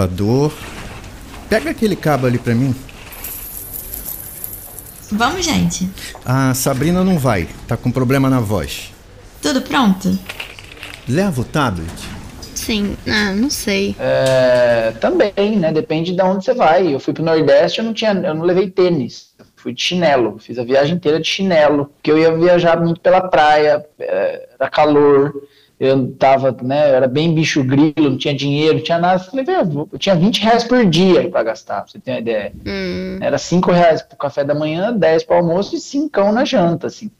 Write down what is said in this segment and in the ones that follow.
gravador. Pega aquele cabo ali pra mim. Vamos, gente. A Sabrina não vai, tá com problema na voz. Tudo pronto? Leva o tablet. Sim, ah, não sei. É, também, né? Depende de onde você vai. Eu fui pro Nordeste, eu não tinha, eu não levei tênis. Eu fui de chinelo, fiz a viagem inteira de chinelo, porque eu ia viajar muito pela praia, é, era calor, eu tava, né? Eu era bem bicho grilo, não tinha dinheiro, não tinha nada. Eu Falei, velho, eu tinha 20 reais por dia para gastar, pra você ter uma ideia. Hum, Era 5 reais pro café da manhã, 10 para almoço e 5 na janta, assim.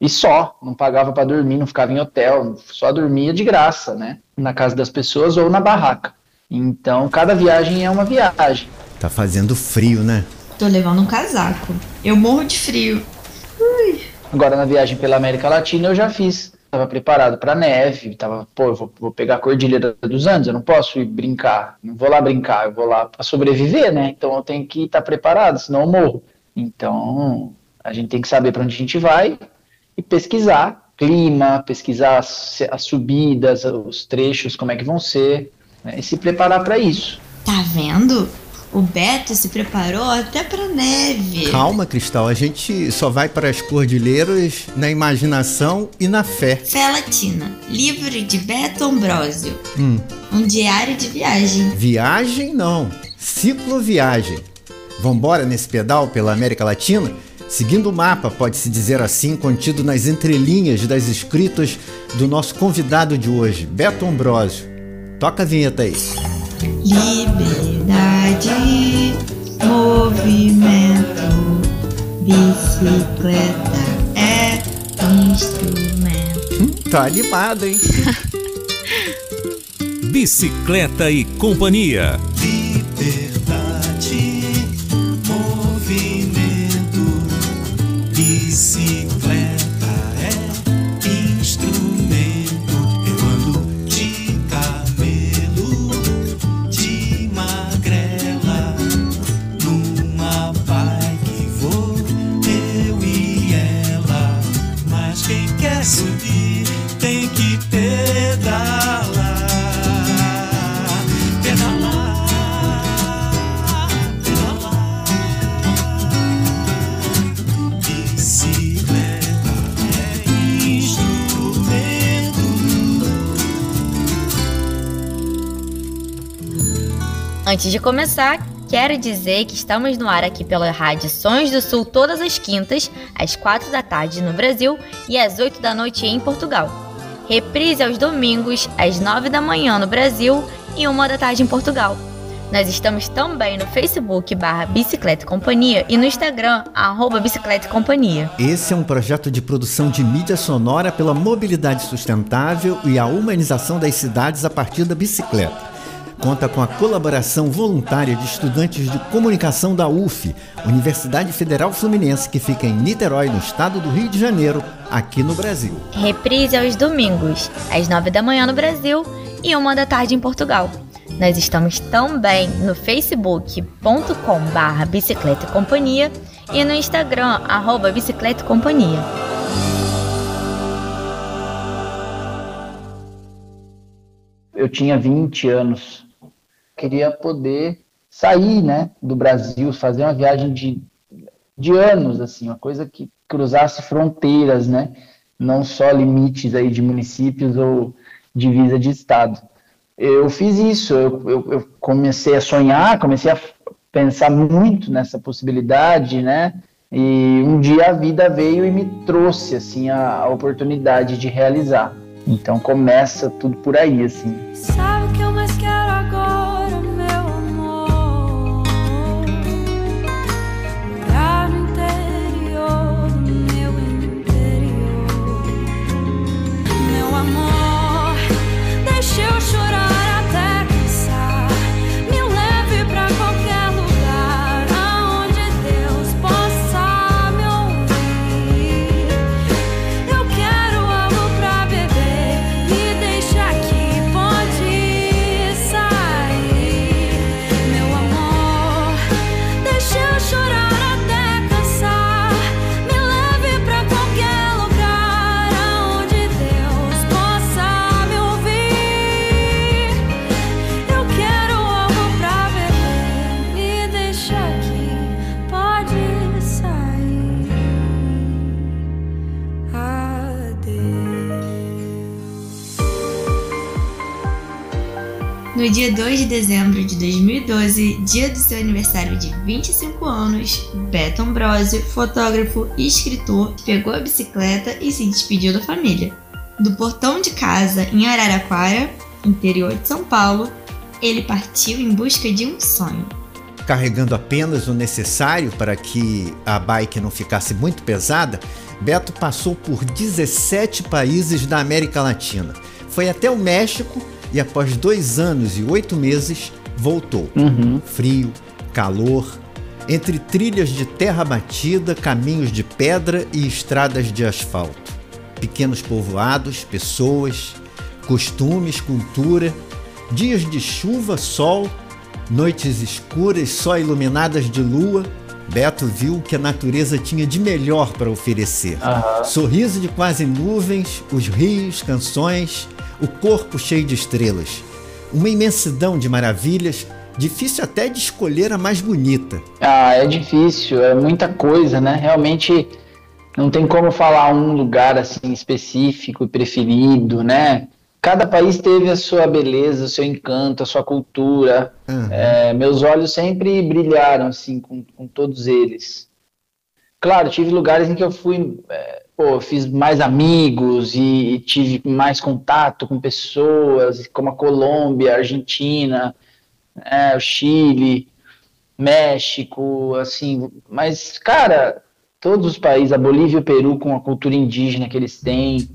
E só, não pagava para dormir, não ficava em hotel, só dormia de graça, né? Na casa das pessoas ou na barraca. Então, cada viagem é uma viagem. Tá fazendo frio, né? Tô levando um casaco. Eu morro de frio. Agora, na viagem pela América Latina, eu já fiz. Tava preparado para neve, tava, pô, eu vou, vou pegar a Cordilheira dos Andes, eu não posso ir brincar, não vou lá brincar, eu vou lá para sobreviver, né? Então eu tenho que estar preparado, senão eu morro. Então, a gente tem que saber para onde a gente vai e pesquisar clima, pesquisar as, as subidas, os trechos, como é que vão ser, né? e se preparar para isso. Tá vendo? O Beto se preparou até pra neve. Calma, Cristal, a gente só vai para as cordilheiras na imaginação e na fé. Fé Latina, livro de Beto Ambrosio. Hum. Um diário de viagem. Viagem não, cicloviagem. Vambora nesse pedal pela América Latina? Seguindo o mapa, pode-se dizer assim, contido nas entrelinhas das escritas do nosso convidado de hoje, Beto Ambrosio. Toca a vinheta aí. Liberdade, movimento, bicicleta é instrumento. Hum, tá animado, hein? Bicicleta e Companhia. Antes de começar, quero dizer que estamos no ar aqui pela Rádio Sons do Sul todas as quintas, às 4 da tarde no Brasil e às 8 da noite em Portugal. Reprise aos domingos, às 9 da manhã no Brasil e 1 da tarde em Portugal. Nós estamos também no Facebook barra Bicicleta Companhia e no Instagram, arroba Bicicleta Companhia. Esse é um projeto de produção de mídia sonora pela mobilidade sustentável e a humanização das cidades a partir da bicicleta. Conta com a colaboração voluntária de estudantes de comunicação da UF, Universidade Federal Fluminense, que fica em Niterói, no estado do Rio de Janeiro, aqui no Brasil. Reprise aos domingos, às 9 da manhã no Brasil e 1 da tarde em Portugal. Nós estamos também no facebook.com barra bicicleta e companhia e no Instagram, arroba bicicleta e companhia. eu tinha 20 anos. Queria poder sair, né, do Brasil, fazer uma viagem de, de anos, assim, uma coisa que cruzasse fronteiras, né, não só limites aí de municípios ou divisa de estado. Eu fiz isso, eu, eu, eu comecei a sonhar, comecei a pensar muito nessa possibilidade, né, e um dia a vida veio e me trouxe, assim, a, a oportunidade de realizar. Então começa tudo por aí, assim. Sabe No dia 2 de dezembro de 2012, dia do seu aniversário de 25 anos, Beto Ambrosio, fotógrafo e escritor, pegou a bicicleta e se despediu da família. Do portão de casa em Araraquara, interior de São Paulo, ele partiu em busca de um sonho. Carregando apenas o necessário para que a bike não ficasse muito pesada, Beto passou por 17 países da América Latina. Foi até o México e, após dois anos e oito meses, voltou. Uhum. Frio, calor, entre trilhas de terra batida, caminhos de pedra e estradas de asfalto. Pequenos povoados, pessoas, costumes, cultura, dias de chuva, sol, noites escuras só iluminadas de lua. Beto viu o que a natureza tinha de melhor para oferecer. Aham. Sorriso de quase nuvens, os rios, canções, o corpo cheio de estrelas. Uma imensidão de maravilhas, difícil até de escolher a mais bonita. Ah, é difícil, é muita coisa, né? Realmente não tem como falar um lugar assim específico e preferido, né? Cada país teve a sua beleza, o seu encanto, a sua cultura. Aham. É, meus olhos sempre brilharam assim com, com todos eles. Claro, tive lugares em que eu fui, é, pô, fiz mais amigos e, e tive mais contato com pessoas, como a Colômbia, a Argentina, é, o Chile, México, assim. Mas, cara, todos os países, a Bolívia e o Peru com a cultura indígena que eles têm,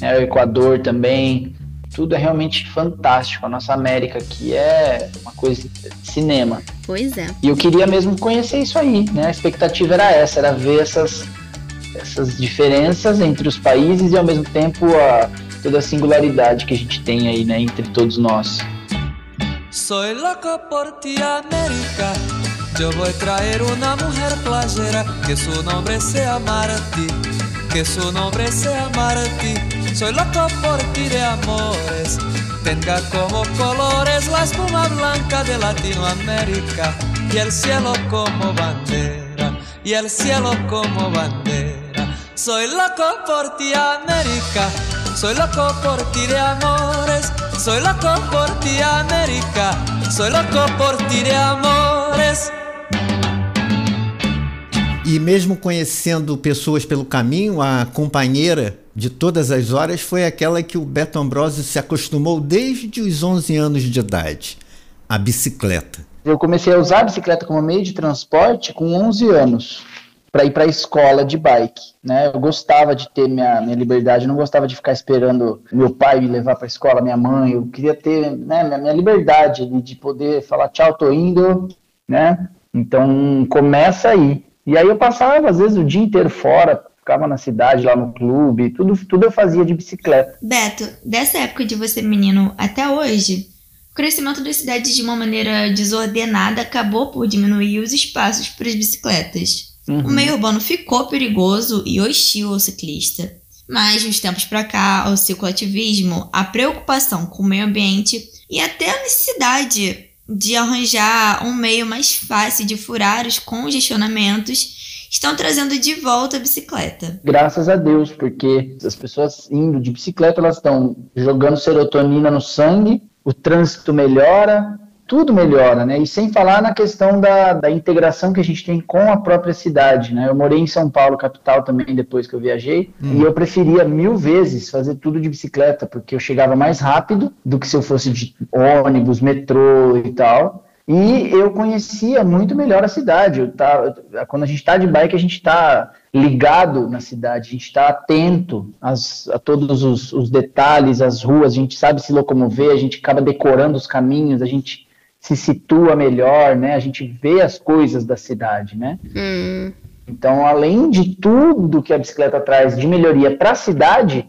né, o Equador também, tudo é realmente fantástico. A nossa América aqui é uma coisa de cinema. Pois é. E eu queria mesmo conhecer isso aí, né? A expectativa era essa, era ver essas, essas diferenças entre os países e ao mesmo tempo a, toda a singularidade que a gente tem aí, né, entre todos nós. Soy loco por ti, América. Yo voy a traer una mujer playera que su nombre sea Martí, que su nombre sea Martí. Soy loco por ti de amores. Tenga como colores la espuma blanca de Latinoamérica y el cielo como bandera, y el cielo como bandera. Soy loco por ti, América. Soy loco por ti de amores. Soy loco por ti, América. Soy loco por ti de amores. E mesmo conhecendo pessoas pelo caminho, a companheira de todas as horas foi aquela que o Beto Ambrosio se acostumou desde os 11 anos de idade, a bicicleta. Eu comecei a usar a bicicleta como meio de transporte com 11 anos, para ir para a escola de bike. Né? Eu gostava de ter minha, minha liberdade, eu não gostava de ficar esperando meu pai me levar para a escola, minha mãe. Eu queria ter né, minha, minha liberdade de poder falar tchau, tô indo. Né? Então começa aí. E aí eu passava, às vezes, o dia inteiro fora, ficava na cidade, lá no clube, tudo, tudo eu fazia de bicicleta. Beto, dessa época de você menino até hoje, o crescimento das cidades de uma maneira desordenada acabou por diminuir os espaços para as bicicletas. O meio urbano ficou perigoso e hostil ao ciclista. Mas, de uns tempos para cá, o cicloativismo, a preocupação com o meio ambiente e até a necessidade de arranjar um meio mais fácil de furar os congestionamentos estão trazendo de volta a bicicleta. Graças a Deus, porque as pessoas indo de bicicleta, elas estão jogando serotonina no sangue, o trânsito melhora, tudo melhora, né? E sem falar na questão da, da integração que a gente tem com a própria cidade, né? Eu morei em São Paulo, capital também, depois que eu viajei, e eu preferia mil vezes fazer tudo de bicicleta, porque eu chegava mais rápido do que se eu fosse de ônibus, metrô e tal. E eu conhecia muito melhor a cidade. Eu tava, quando a gente está de bike, a gente está ligado na cidade, a gente está atento às, a todos os, os detalhes, as ruas, a gente sabe se locomover, a gente acaba decorando os caminhos, a gente se situa melhor, né? A gente vê as coisas da cidade, né? Hum, Então, além de tudo que a bicicleta traz de melhoria para a cidade,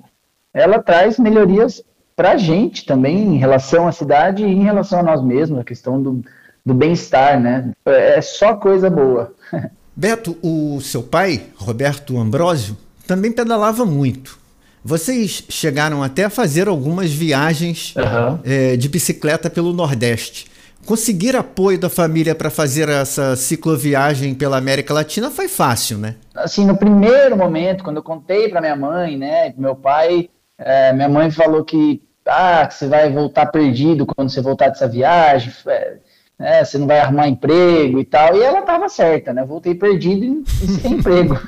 ela traz melhorias para a gente também em relação à cidade e em relação a nós mesmos, a questão do, do bem-estar, né? É só coisa boa. Beto, o seu pai, Roberto Ambrosio, também pedalava muito. Vocês chegaram até a fazer algumas viagens Aham. eh, de bicicleta pelo Nordeste. Conseguir apoio da família para fazer essa cicloviagem pela América Latina foi fácil, né? assim, no primeiro momento, quando eu contei para minha mãe, né, pro meu pai, é, minha mãe falou que ah, que você vai voltar perdido quando você voltar dessa viagem, é, né, você não vai arrumar emprego e tal. E ela estava certa, né? Voltei perdido e sem emprego.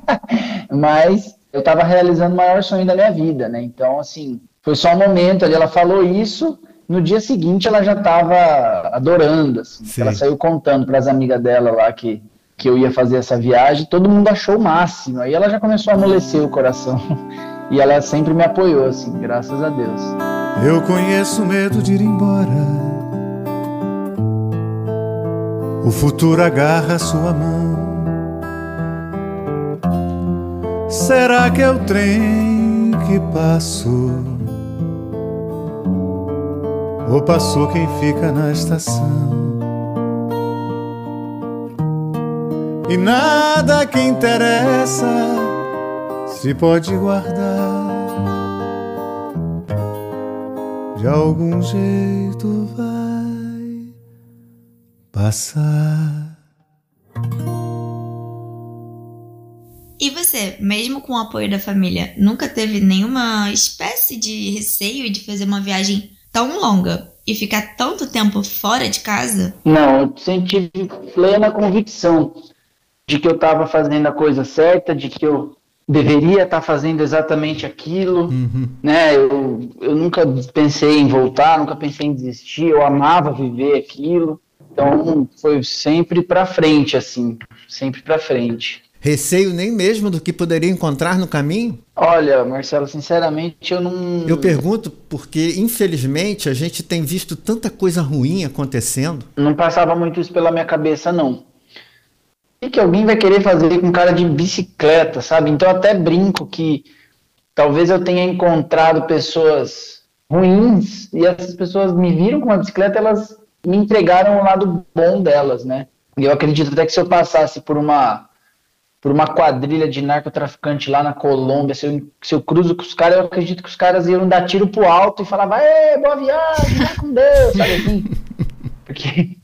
Mas eu estava realizando o maior sonho da minha vida, né? Então, assim, foi só um momento ali, ela falou isso, no dia seguinte ela já estava adorando, assim. Ela saiu contando para as amigas dela lá que, que eu ia fazer essa viagem, todo mundo achou o máximo. Aí ela já começou a amolecer o coração. E ela sempre me apoiou, assim, graças a Deus. Eu conheço o medo de ir embora. O futuro agarra sua mão. Será que é o trem que passou? Ou passou quem fica na estação? E nada que interessa se pode guardar. De algum jeito vai passar. E você, mesmo com o apoio da família, nunca teve nenhuma espécie de receio de fazer uma viagem tão longa e ficar tanto tempo fora de casa? Não, eu sempre tive plena convicção de que eu estava fazendo a coisa certa, de que eu deveria estar tá fazendo exatamente aquilo, uhum. né? Eu, eu nunca pensei em voltar, nunca pensei em desistir, eu amava viver aquilo. Então foi sempre para frente assim, sempre para frente. Receio nem mesmo do que poderia encontrar no caminho? Olha, Marcelo, sinceramente eu não. Eu pergunto porque, infelizmente, a gente tem visto tanta coisa ruim acontecendo. Não passava muito isso pela minha cabeça, não. O que alguém vai querer fazer com cara de bicicleta, sabe? Então eu até brinco que talvez eu tenha encontrado pessoas ruins e essas pessoas me viram com uma bicicleta, elas me entregaram o lado bom delas, né? E eu acredito até que se eu passasse por uma por uma quadrilha de narcotraficante lá na Colômbia, se eu, se eu cruzo com os caras, eu acredito que os caras iam dar tiro pro alto e falar, vai, boa viagem, vai com Deus, sabe assim? Porque,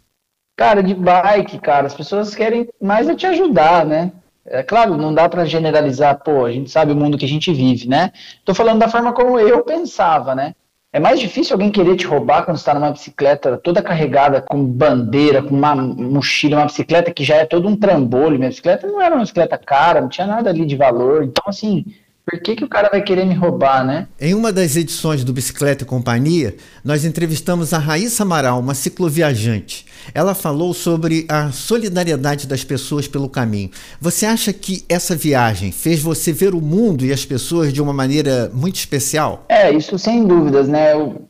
cara, de bike, cara, as pessoas querem mais é te ajudar, né? É claro, não dá para generalizar, pô, a gente sabe o mundo que a gente vive, né? Tô falando da forma como eu pensava, né? É mais difícil alguém querer te roubar quando está numa bicicleta toda carregada com bandeira, com uma mochila, uma bicicleta que já é todo um trambolho. Minha bicicleta não era uma bicicleta cara, não tinha nada ali de valor. Então, assim, por que, que o cara vai querer me roubar, né? Em uma das edições do Bicicleta e Companhia, nós entrevistamos a Raíssa Amaral, uma cicloviajante. Ela falou sobre a solidariedade das pessoas pelo caminho. Você acha que essa viagem fez você ver o mundo e as pessoas de uma maneira muito especial? É, isso sem dúvidas, né? Eu,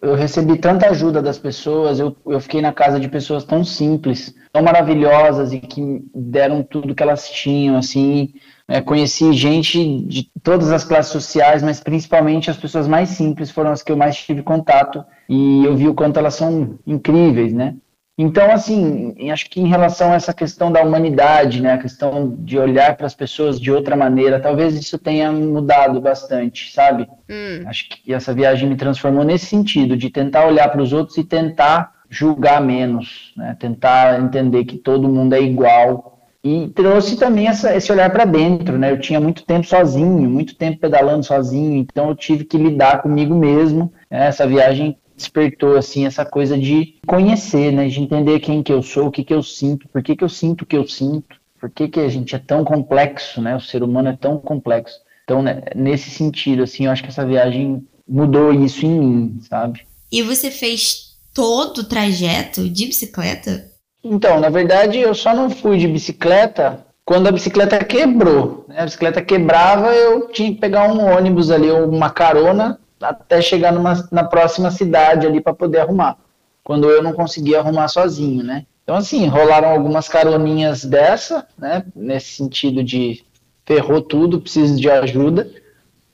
eu recebi tanta ajuda das pessoas, eu, eu fiquei na casa de pessoas tão simples, tão maravilhosas e que deram tudo que elas tinham, assim é, conheci gente de todas as classes sociais, mas principalmente as pessoas mais simples foram as que eu mais tive contato e eu vi o quanto elas são incríveis, né? Então, assim, acho que em relação a essa questão da humanidade, né, a questão de olhar para as pessoas de outra maneira, talvez isso tenha mudado bastante, sabe? Hum. Acho que essa viagem me transformou nesse sentido, de tentar olhar para os outros e tentar julgar menos, né, tentar entender que todo mundo é igual e trouxe também essa, esse olhar para dentro, né? Eu tinha muito tempo sozinho, muito tempo pedalando sozinho, então eu tive que lidar comigo mesmo. Né? Essa viagem despertou assim essa coisa de conhecer, né? De entender quem que eu sou, o que que eu sinto, por que que eu sinto o que eu sinto, por que que a gente é tão complexo, né? O ser humano é tão complexo. Então, né, nesse sentido, assim, eu acho que essa viagem mudou isso em mim, sabe? E você fez todo o trajeto de bicicleta? Então, na verdade, eu só não fui de bicicleta quando a bicicleta quebrou. Né? A bicicleta quebrava, eu tinha que pegar um ônibus ali, ou uma carona, até chegar numa, na próxima cidade ali para poder arrumar. Quando eu não conseguia arrumar sozinho, né? Então, assim, rolaram algumas caroninhas dessa, né? Nesse sentido de ferrou tudo, preciso de ajuda.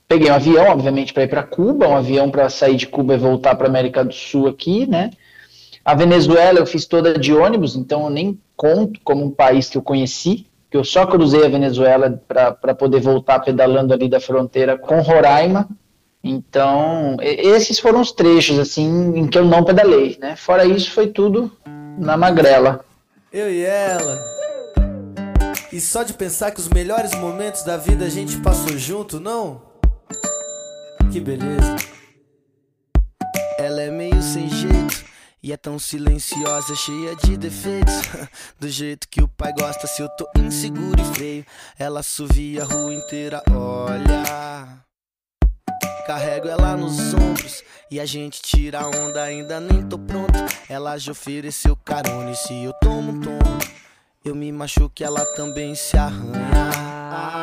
Peguei um avião, obviamente, para ir para Cuba, um avião para sair de Cuba e voltar para América do Sul aqui, né? A Venezuela eu fiz toda de ônibus, então eu nem conto como um país que eu conheci, que eu só cruzei a Venezuela para poder voltar pedalando ali da fronteira com Roraima. Então, esses foram os trechos assim em que eu não pedalei, né? Fora isso foi tudo na magrela. Eu e ela. E só de pensar que os melhores momentos da vida a gente passou junto, não? Que beleza. Ela é meio sem jeito. E é tão silenciosa, cheia de defeitos. Do jeito que o pai gosta, se eu tô inseguro e feio. Ela assovia a rua inteira, olha. Carrego ela nos ombros e a gente tira onda, ainda nem tô pronto. Ela já ofereceu carona e se eu tomo um tomo, eu me machuco ela também se arranha.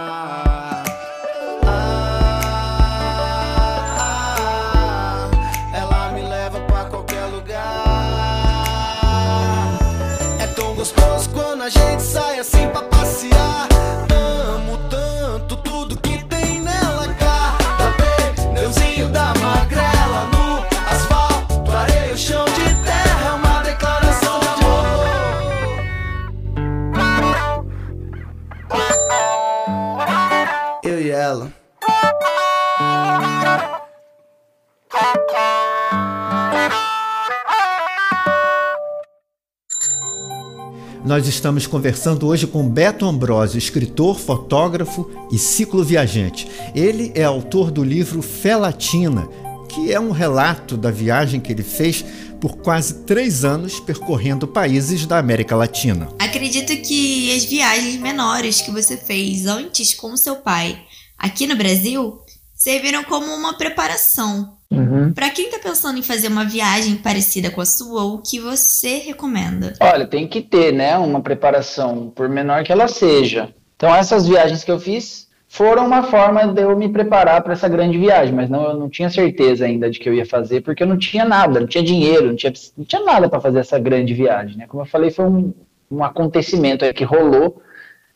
Nós estamos conversando hoje com Beto Ambrosio, escritor, fotógrafo e cicloviajante. Ele é autor do livro Fé Latina, que é um relato da viagem que ele fez por quase três anos percorrendo países da América Latina. Acredito que as viagens menores que você fez antes com seu pai aqui no Brasil serviram como uma preparação. Uhum. Para quem tá pensando em fazer uma viagem parecida com a sua, o que você recomenda? Olha, tem que ter, né, uma preparação, por menor que ela seja. Então, essas viagens que eu fiz foram uma forma de eu me preparar para essa grande viagem, mas não, eu não tinha certeza ainda de que eu ia fazer, porque eu não tinha nada, não tinha dinheiro, não tinha, não tinha nada para fazer essa grande viagem, né? Como eu falei, foi um, um acontecimento aí que rolou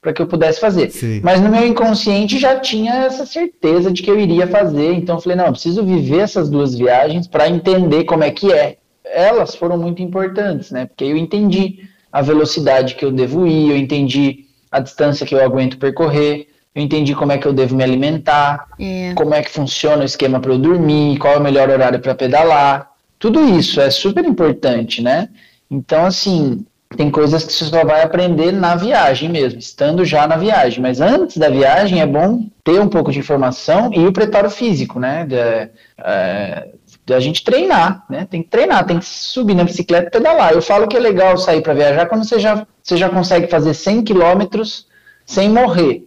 para que eu pudesse fazer. Sim. Mas no meu inconsciente já tinha essa certeza de que eu iria fazer, então eu falei, não, eu preciso viver essas duas viagens para entender como é que é. Elas foram muito importantes, né? Porque eu entendi a velocidade que eu devo ir, eu entendi a distância que eu aguento percorrer, eu entendi como é que eu devo me alimentar, É. como é que funciona o esquema para eu dormir, qual é o melhor horário para pedalar. Tudo isso é super importante, né? Então, assim, tem coisas que você só vai aprender na viagem mesmo, estando já na viagem. Mas antes da viagem é bom ter um pouco de informação e o preparo físico, né? De, é, gente treinar, né? Tem que treinar, tem que subir na bicicleta e pedalar. Eu falo que é legal sair para viajar quando você já, você já consegue fazer 100 quilômetros sem morrer,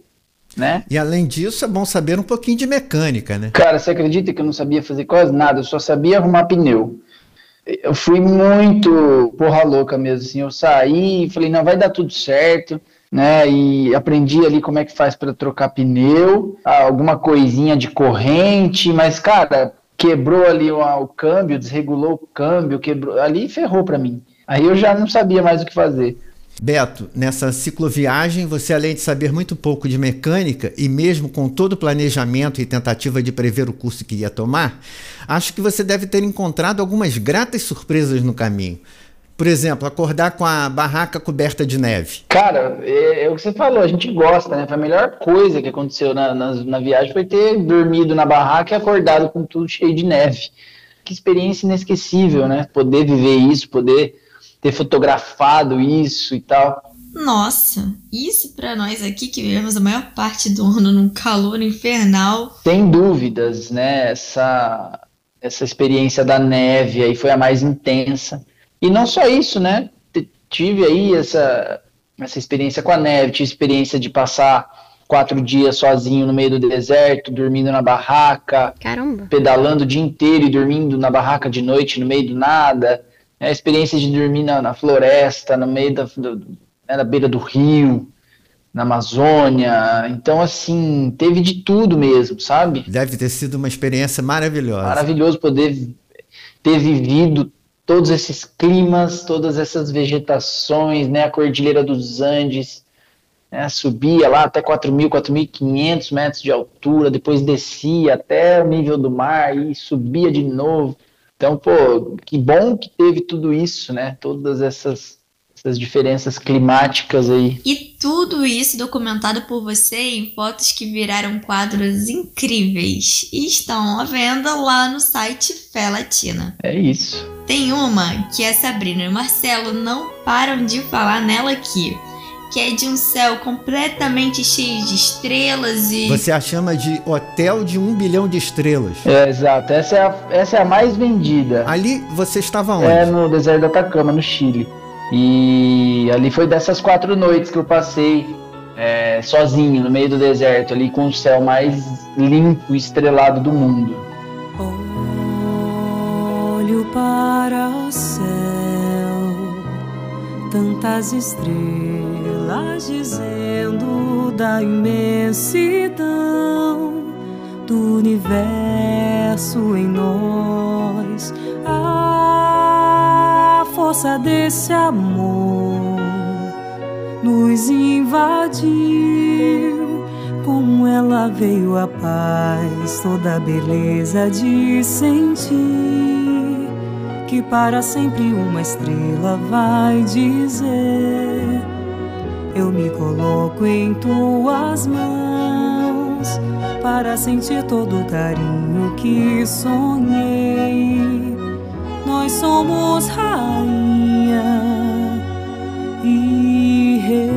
né? E além disso, é bom saber um pouquinho de mecânica, né? Cara, você acredita que eu não sabia fazer quase nada? Eu só sabia arrumar pneu. Eu fui muito porra louca mesmo, assim. Eu saí e falei, não, vai dar tudo certo, né? E aprendi ali como é que faz para trocar pneu, alguma coisinha de corrente, mas, cara, quebrou ali o, o câmbio, desregulou o câmbio, quebrou. Ali ferrou para mim. Aí eu já não sabia mais o que fazer. Beto, nessa cicloviagem, você além de saber muito pouco de mecânica e mesmo com todo o planejamento e tentativa de prever o curso que ia tomar, acho que você deve ter encontrado algumas gratas surpresas no caminho. Por exemplo, acordar com a barraca coberta de neve. Cara, é, é o que você falou, a gente gosta, né? Foi a melhor coisa que aconteceu na, na, na viagem foi ter dormido na barraca e acordado com tudo cheio de neve. Que experiência inesquecível, né? Poder viver isso, poder ter fotografado isso e tal. Nossa, isso pra nós aqui que vivemos a maior parte do ano num calor infernal. Sem dúvidas, né? Essa, essa experiência da neve aí foi a mais intensa. E não só isso, né? T- Tive aí essa, essa experiência com a neve, tive experiência de passar quatro dias sozinho no meio do deserto, dormindo na barraca, Caramba. pedalando o dia inteiro e dormindo na barraca de noite no meio do nada. É a experiência de dormir na, na floresta, no meio da, do, né, na beira do rio, na Amazônia. Então, assim, teve de tudo mesmo, sabe? Deve ter sido uma experiência maravilhosa. Maravilhoso poder ter vivido todos esses climas, todas essas vegetações, né? A Cordilheira dos Andes, né, subia lá até 4.000, 4.500 metros de altura, depois descia até o nível do mar e subia de novo. Então, pô, que bom que teve tudo isso, né? Todas essas, essas diferenças climáticas aí. E tudo isso documentado por você em fotos que viraram quadros incríveis e estão à venda lá no site Fé Latina. É isso. Tem uma que a Sabrina e o Marcelo não param de falar nela aqui. Que é de um céu completamente cheio de estrelas e. Você a chama de hotel de um bilhão de estrelas. É, exato. Essa é, a, essa é a mais vendida. Ali você estava onde? É no deserto do Atacama, no Chile. E ali foi dessas quatro noites que eu passei é, sozinho no meio do deserto, ali com o céu mais limpo e estrelado do mundo. Olho para o céu, tantas estrelas dizendo da imensidão do universo em nós. A força desse amor nos invadiu. Como ela veio a paz, toda a beleza de sentir que para sempre uma estrela vai dizer: Eu me coloco em tuas mãos para sentir todo o carinho que sonhei. Nós somos rainha e rei.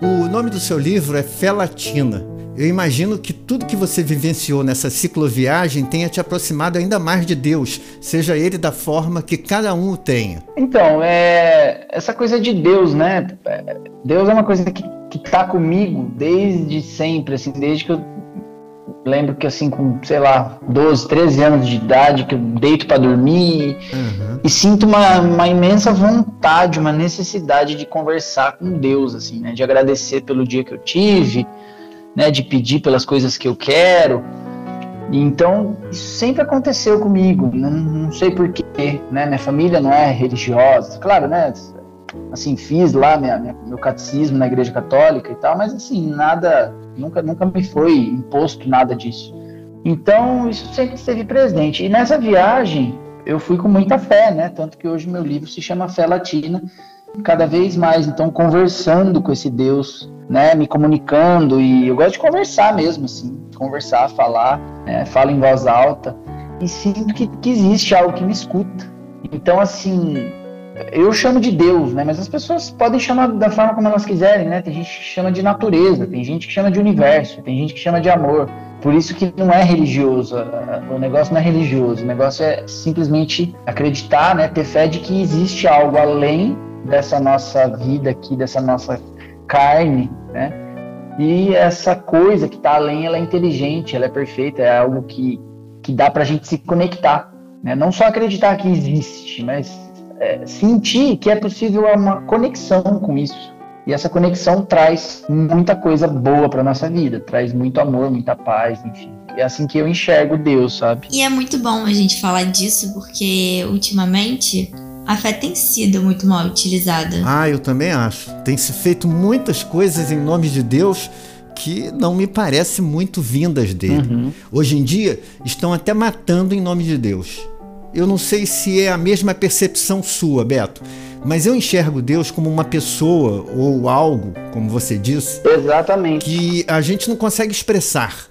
O nome do seu livro é Fé Latina. Eu imagino que tudo que você vivenciou nessa cicloviagem tenha te aproximado ainda mais de Deus, seja ele da forma que cada um o tenha. Então, é essa coisa de Deus, né? Deus é uma coisa que, que tá comigo desde sempre, assim, desde que eu lembro que assim, com, sei lá, 12, 13 anos de idade, que eu deito para dormir Uhum. e sinto uma, uma imensa vontade, uma necessidade de conversar com Deus, assim, né? De agradecer pelo dia que eu tive, né? De pedir pelas coisas que eu quero. Então, isso sempre aconteceu comigo, não, não sei porquê, né? Minha família não é religiosa, claro, né? Assim, fiz lá minha, minha- meu catecismo na igreja católica e tal, mas assim, nada, nunca, nunca me foi imposto nada disso. Então, isso sempre esteve presente. E nessa viagem, eu fui com muita fé, né? Tanto que hoje meu livro se chama Fé Latina, cada vez mais, então, conversando com esse Deus, né? Me comunicando, e eu gosto de conversar mesmo, assim, conversar, falar, né, falo em voz alta, e sinto que, que existe algo que me escuta. Então, assim, eu chamo de Deus, né? Mas as pessoas podem chamar da forma como elas quiserem, né? Tem gente que chama de natureza, tem gente que chama de universo, tem gente que chama de amor. Por isso que não é religioso, o negócio não é religioso, o negócio é simplesmente acreditar, né? Ter fé de que existe algo além dessa nossa vida aqui, dessa nossa carne, né? E essa coisa que está além, ela é inteligente, ela é perfeita, é algo que, que dá pra gente se conectar, né? Não só acreditar que existe, mas é, sentir que é possível uma conexão com isso. E essa conexão traz muita coisa boa para nossa vida, traz muito amor, muita paz, enfim. É assim que eu enxergo Deus, sabe? E é muito bom a gente falar disso porque ultimamente a fé tem sido muito mal utilizada. Ah, eu também acho. Tem se feito muitas coisas em nome de Deus que não me parece muito vindas dele. Uhum. Hoje em dia estão até matando em nome de Deus. Eu não sei se é a mesma percepção sua, Beto, mas eu enxergo Deus como uma pessoa ou algo, como você disse, Exatamente. que a gente não consegue expressar,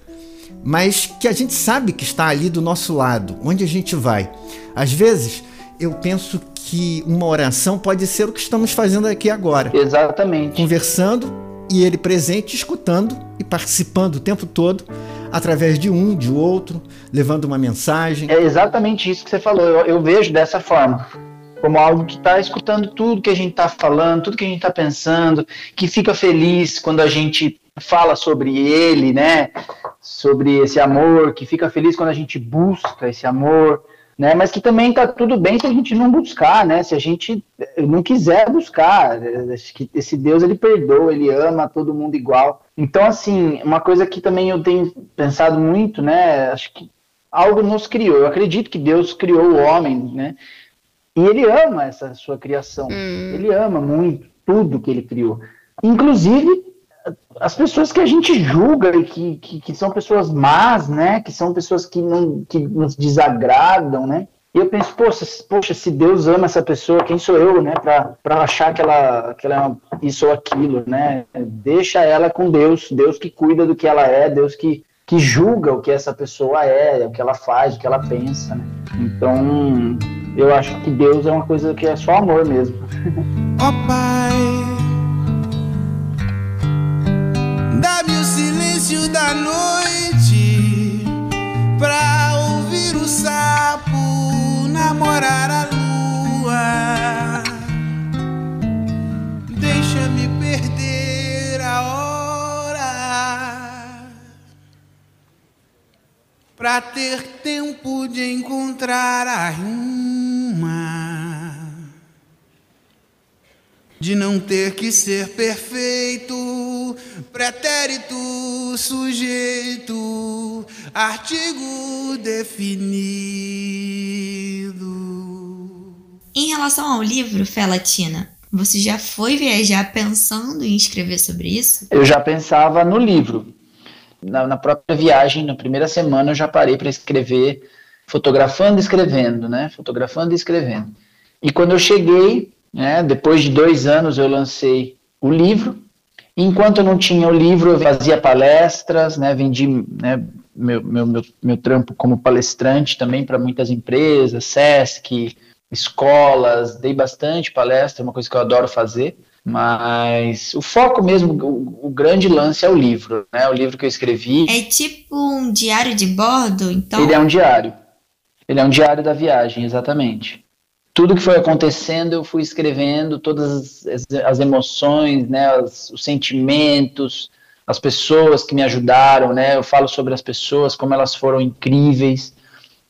mas que a gente sabe que está ali do nosso lado, onde a gente vai. Às vezes, eu penso que uma oração pode ser o que estamos fazendo aqui agora, Exatamente. conversando e ele presente, escutando e participando o tempo todo, através de um, de outro, levando uma mensagem. É exatamente isso que você falou. Eu, eu vejo dessa forma. Como algo que está escutando tudo que a gente está falando, tudo que a gente está pensando, que fica feliz quando a gente fala sobre ele, né? Sobre esse amor, que fica feliz quando a gente busca esse amor, né? Mas que também tá tudo bem se a gente não buscar, né? Se a gente eh, não quiser buscar, eh, esse Deus ele perdoa, ele ama todo mundo igual. Então assim, uma coisa que também eu tenho pensado muito, né? Acho que algo nos criou. Eu acredito que Deus criou o homem, né? E ele ama essa sua criação. Ele ama muito tudo que ele criou. Inclusive as pessoas que a gente julga e que, que, que são pessoas más, né? Que são pessoas que, não, que nos desagradam, né? E eu penso, poxa, poxa, se Deus ama essa pessoa, quem sou eu, né? Para achar que ela, que ela é isso ou aquilo, né? Deixa ela com Deus, Deus que cuida do que ela é, Deus que, que julga o que essa pessoa é, o que ela faz, o que ela pensa, né? Então, eu acho que Deus é uma coisa que é só amor mesmo. Oh, Pai, silêncio da noite pra ouvir o sapo namorar a lua. Deixa-me perder a hora pra ter tempo de encontrar a rima de não ter que ser perfeito, pretérito, sujeito, artigo definido. Em relação ao livro Fé Latina, você já foi viajar pensando em escrever sobre isso? Eu já pensava no livro. Na, na própria viagem, na primeira semana, eu já parei para escrever, fotografando e escrevendo, né? Fotografando e escrevendo. E quando eu cheguei, né? Depois de dois anos eu lancei o livro. Enquanto eu não tinha o livro, eu fazia palestras, né? vendi né, meu, meu, meu, meu trampo como palestrante também para muitas empresas, SESC, escolas, dei bastante palestra, uma coisa que eu adoro fazer. Mas o foco mesmo, o, o, grande lance é o livro, né? O livro que eu escrevi. É tipo um diário de bordo, então? Ele é um diário. Ele é um diário da viagem, exatamente tudo que foi acontecendo eu fui escrevendo todas as, as emoções né as, os sentimentos as pessoas que me ajudaram né eu falo sobre as pessoas como elas foram incríveis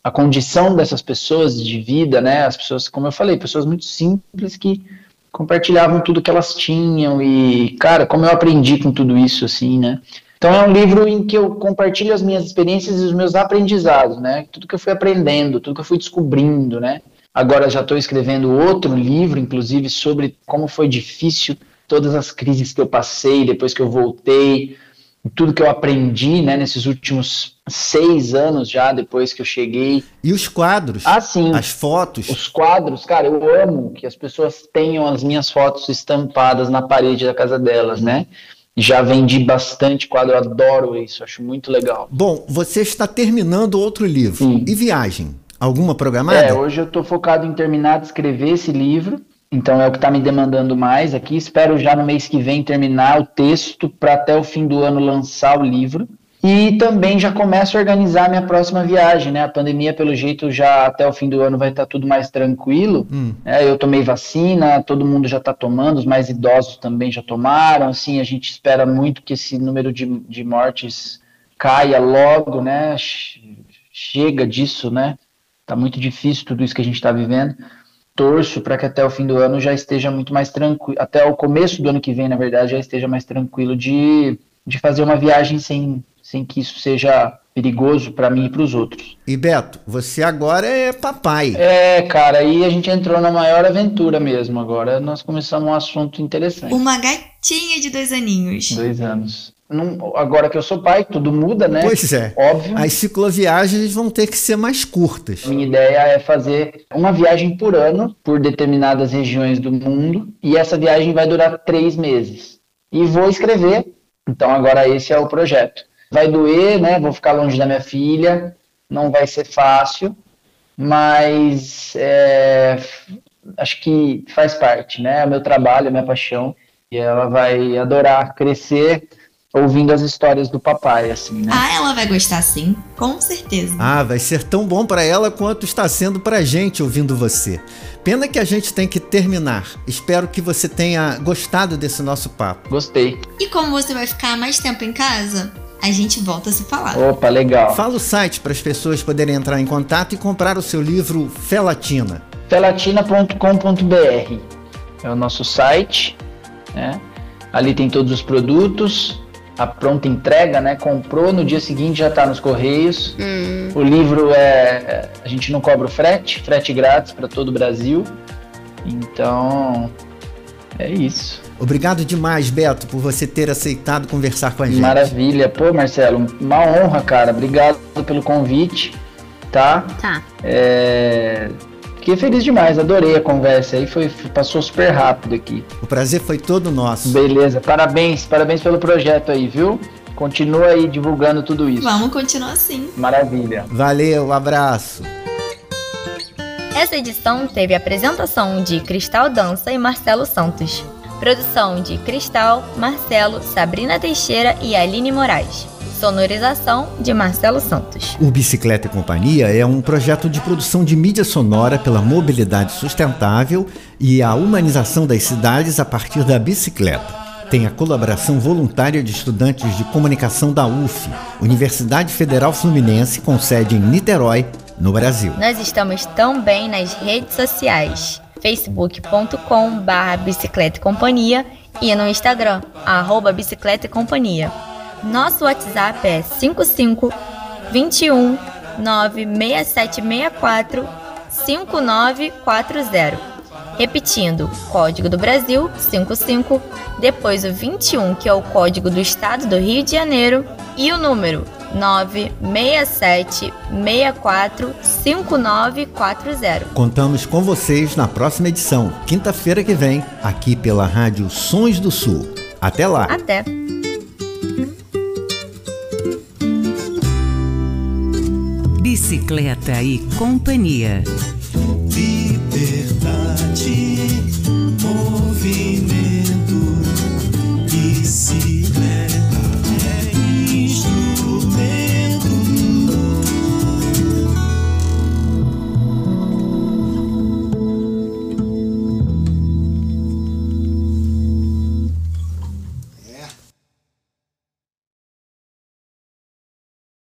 a condição dessas pessoas de vida né as pessoas como eu falei pessoas muito simples que compartilhavam tudo que elas tinham e cara como eu aprendi com tudo isso assim né. Então é um livro em que eu compartilho as minhas experiências e os meus aprendizados né tudo que eu fui aprendendo tudo que eu fui descobrindo né Agora já estou escrevendo outro livro, inclusive, sobre como foi difícil todas as crises que eu passei depois que eu voltei, tudo que eu aprendi né, nesses últimos seis anos já, depois que eu cheguei. E os quadros? Ah, sim. As fotos? Os quadros, cara, eu amo que as pessoas tenham as minhas fotos estampadas na parede da casa delas, né? Já vendi bastante quadro, eu adoro isso, acho muito legal. Bom, você está terminando outro livro. Sim. E viagem? Alguma programada? É, hoje eu estou focado em terminar de escrever esse livro. Então é o que está me demandando mais aqui. Espero já no mês que vem terminar o texto para até o fim do ano lançar o livro. E também já começo a organizar minha próxima viagem, né? A pandemia, pelo jeito, já até o fim do ano vai estar tá tudo mais tranquilo. Hum. É, eu tomei vacina, todo mundo já está tomando, os mais idosos também já tomaram. Assim, a gente espera muito que esse número de, de mortes caia logo, né? Chega disso, né? Tá muito difícil tudo isso que a gente está vivendo. Torço para que até o fim do ano já esteja muito mais tranquilo, até o começo do ano que vem, na verdade, já esteja mais tranquilo de, de fazer uma viagem sem, sem que isso seja perigoso para mim e para os outros. E Beto, você agora é papai. É, cara, aí a gente entrou na maior aventura mesmo. Agora nós começamos um assunto interessante. Uma gatinha de dois aninhos. Dois anos. Não, agora que eu sou pai, tudo muda, né? Pois é. Óbvio. As cicloviagens vão ter que ser mais curtas. Minha ideia é fazer uma viagem por ano por determinadas regiões do mundo e essa viagem vai durar três meses. E vou escrever. Então agora esse é o projeto. Vai doer, né? Vou ficar longe da minha filha, não vai ser fácil, mas é, acho que faz parte, né? É o meu trabalho, é a minha paixão e ela vai adorar crescer ouvindo as histórias do papai, assim, né? Ah, ela vai gostar sim, com certeza. Ah, vai ser tão bom para ela quanto está sendo pra gente ouvindo você. Pena que a gente tem que terminar. Espero que você tenha gostado desse nosso papo. Gostei. E como você vai ficar mais tempo em casa, a gente volta a se falar. Opa, legal. Fala o site para as pessoas poderem entrar em contato e comprar o seu livro Felatina. Felatina.com.br é o nosso site, né? Ali tem todos os produtos, a pronta entrega, né? Comprou, no dia seguinte já está nos correios. Hum. O livro é, é. A gente não cobra o frete, frete grátis para todo o Brasil. Então, é isso. Obrigado demais, Beto, por você ter aceitado conversar com a gente. Maravilha. Pô, Marcelo, uma honra, cara. Obrigado pelo convite, tá? Tá. É... Fiquei feliz demais, adorei a conversa aí, foi, passou super rápido aqui. O prazer foi todo nosso. Beleza, parabéns, parabéns pelo projeto aí, viu? Continua aí divulgando tudo isso. Vamos continuar assim. Maravilha. Valeu, um abraço. Essa edição teve apresentação de Cristal Dança e Marcelo Santos. Produção de Cristal, Marcelo, Sabrina Teixeira e Aline Moraes. Sonorização de Marcelo Santos. O Bicicleta e Companhia é um projeto de produção de mídia sonora pela mobilidade sustentável e a humanização das cidades a partir da bicicleta. Tem a colaboração voluntária de estudantes de comunicação da UF, Universidade Federal Fluminense, com sede em Niterói, no Brasil. Nós estamos também nas redes sociais facebook.com barra bicicleta e companhia e no Instagram, arroba bicicleta e companhia. Nosso WhatsApp é 55 21 96764 5940. Repetindo, código do Brasil 55, depois o 21, que é o código do estado do Rio de Janeiro, e o número 967 64 5940. Contamos com vocês na próxima edição, quinta-feira que vem, aqui pela Rádio Sons do Sul. Até lá. Até. Bicicleta e Companhia.